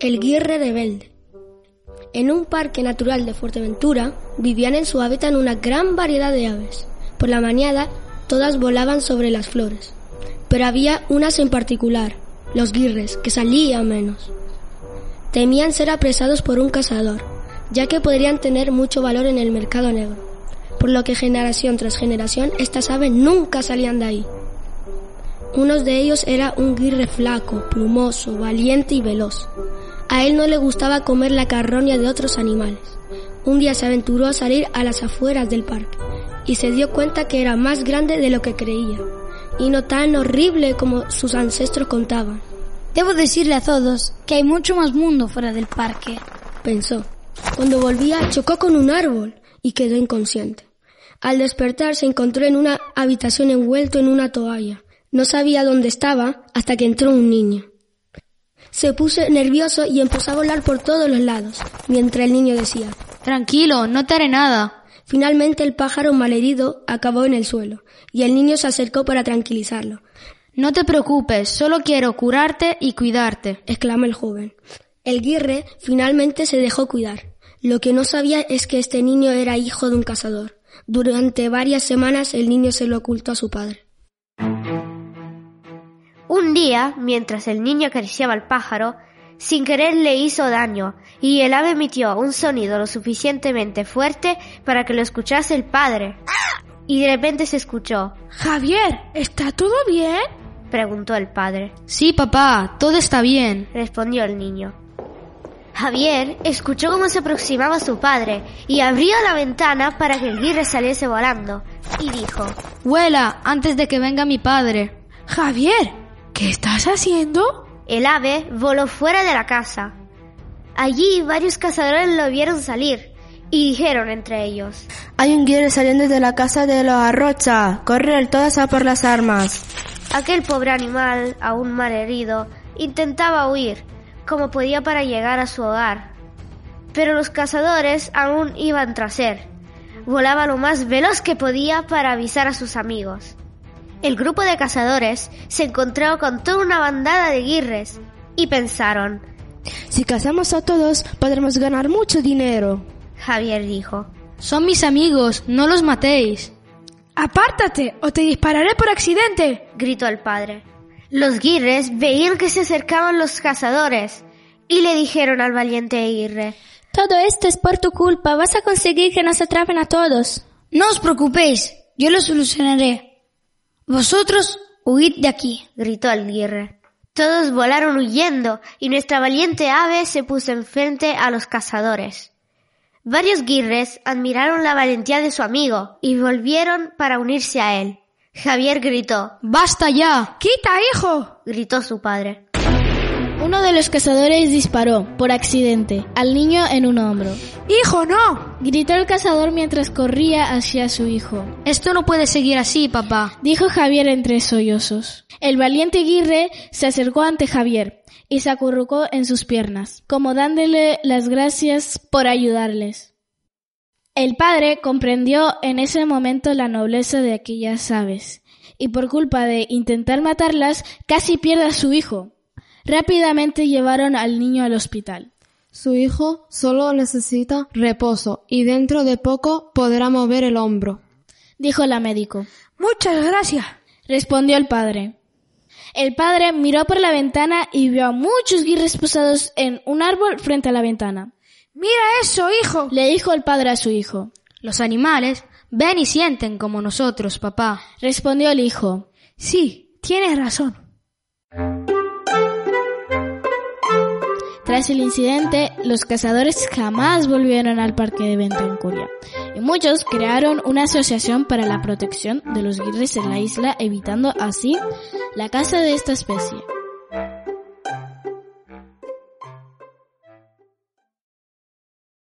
El guirre rebelde. En un parque natural de Fuerteventura vivían en su hábitat una gran variedad de aves. Por la mañana todas volaban sobre las flores, pero había unas en particular, los guirres, que salían menos. Temían ser apresados por un cazador, ya que podrían tener mucho valor en el mercado negro, por lo que generación tras generación estas aves nunca salían de ahí. Uno de ellos era un guirre flaco, plumoso, valiente y veloz. A él no le gustaba comer la carroña de otros animales. Un día se aventuró a salir a las afueras del parque y se dio cuenta que era más grande de lo que creía y no tan horrible como sus ancestros contaban. Debo decirle a todos que hay mucho más mundo fuera del parque, pensó. Cuando volvía chocó con un árbol y quedó inconsciente. Al despertar se encontró en una habitación envuelto en una toalla. No sabía dónde estaba hasta que entró un niño. Se puso nervioso y empezó a volar por todos los lados, mientras el niño decía, Tranquilo, no te haré nada. Finalmente el pájaro malherido acabó en el suelo, y el niño se acercó para tranquilizarlo. No te preocupes, solo quiero curarte y cuidarte, exclamó el joven. El guirre finalmente se dejó cuidar. Lo que no sabía es que este niño era hijo de un cazador. Durante varias semanas el niño se lo ocultó a su padre. Un día, mientras el niño acariciaba al pájaro, sin querer le hizo daño y el ave emitió un sonido lo suficientemente fuerte para que lo escuchase el padre. Y de repente se escuchó. Javier, ¿está todo bien? preguntó el padre. Sí, papá, todo está bien, respondió el niño. Javier escuchó cómo se aproximaba su padre y abrió la ventana para que el guirre saliese volando y dijo, Vuela antes de que venga mi padre. Javier, ¿qué estás haciendo? El ave voló fuera de la casa. Allí varios cazadores lo vieron salir y dijeron entre ellos, Hay un guirre saliendo de la casa de los Arrocha, correr todas a por las armas. Aquel pobre animal, aún mal herido, intentaba huir como podía para llegar a su hogar. Pero los cazadores aún iban tras él. Volaba lo más veloz que podía para avisar a sus amigos. El grupo de cazadores se encontró con toda una bandada de guirres y pensaron, Si cazamos a todos, podremos ganar mucho dinero. Javier dijo, Son mis amigos, no los matéis. Apártate o te dispararé por accidente, gritó el padre. Los guirres veían que se acercaban los cazadores y le dijeron al valiente guirre, Todo esto es por tu culpa, vas a conseguir que nos atrapen a todos. No os preocupéis, yo lo solucionaré. Vosotros huid de aquí, gritó el guirre. Todos volaron huyendo y nuestra valiente ave se puso enfrente a los cazadores. Varios guirres admiraron la valentía de su amigo y volvieron para unirse a él. Javier gritó. ¡Basta ya! ¡Quita, hijo! gritó su padre. Uno de los cazadores disparó, por accidente, al niño en un hombro. ¡Hijo, no! Gritó el cazador mientras corría hacia su hijo. Esto no puede seguir así, papá, dijo Javier entre sollozos. El valiente Guirre se acercó ante Javier y se acurrucó en sus piernas, como dándole las gracias por ayudarles. El padre comprendió en ese momento la nobleza de aquellas aves, y por culpa de intentar matarlas casi pierde a su hijo. Rápidamente llevaron al niño al hospital. Su hijo solo necesita reposo y dentro de poco podrá mover el hombro, dijo la médico. Muchas gracias, respondió el padre. El padre miró por la ventana y vio a muchos guirres posados en un árbol frente a la ventana. Mira eso, hijo, le dijo el padre a su hijo. Los animales ven y sienten como nosotros, papá, respondió el hijo. Sí, tienes razón. Tras el incidente, los cazadores jamás volvieron al parque de Ventancuria y muchos crearon una asociación para la protección de los guirres en la isla, evitando así la caza de esta especie.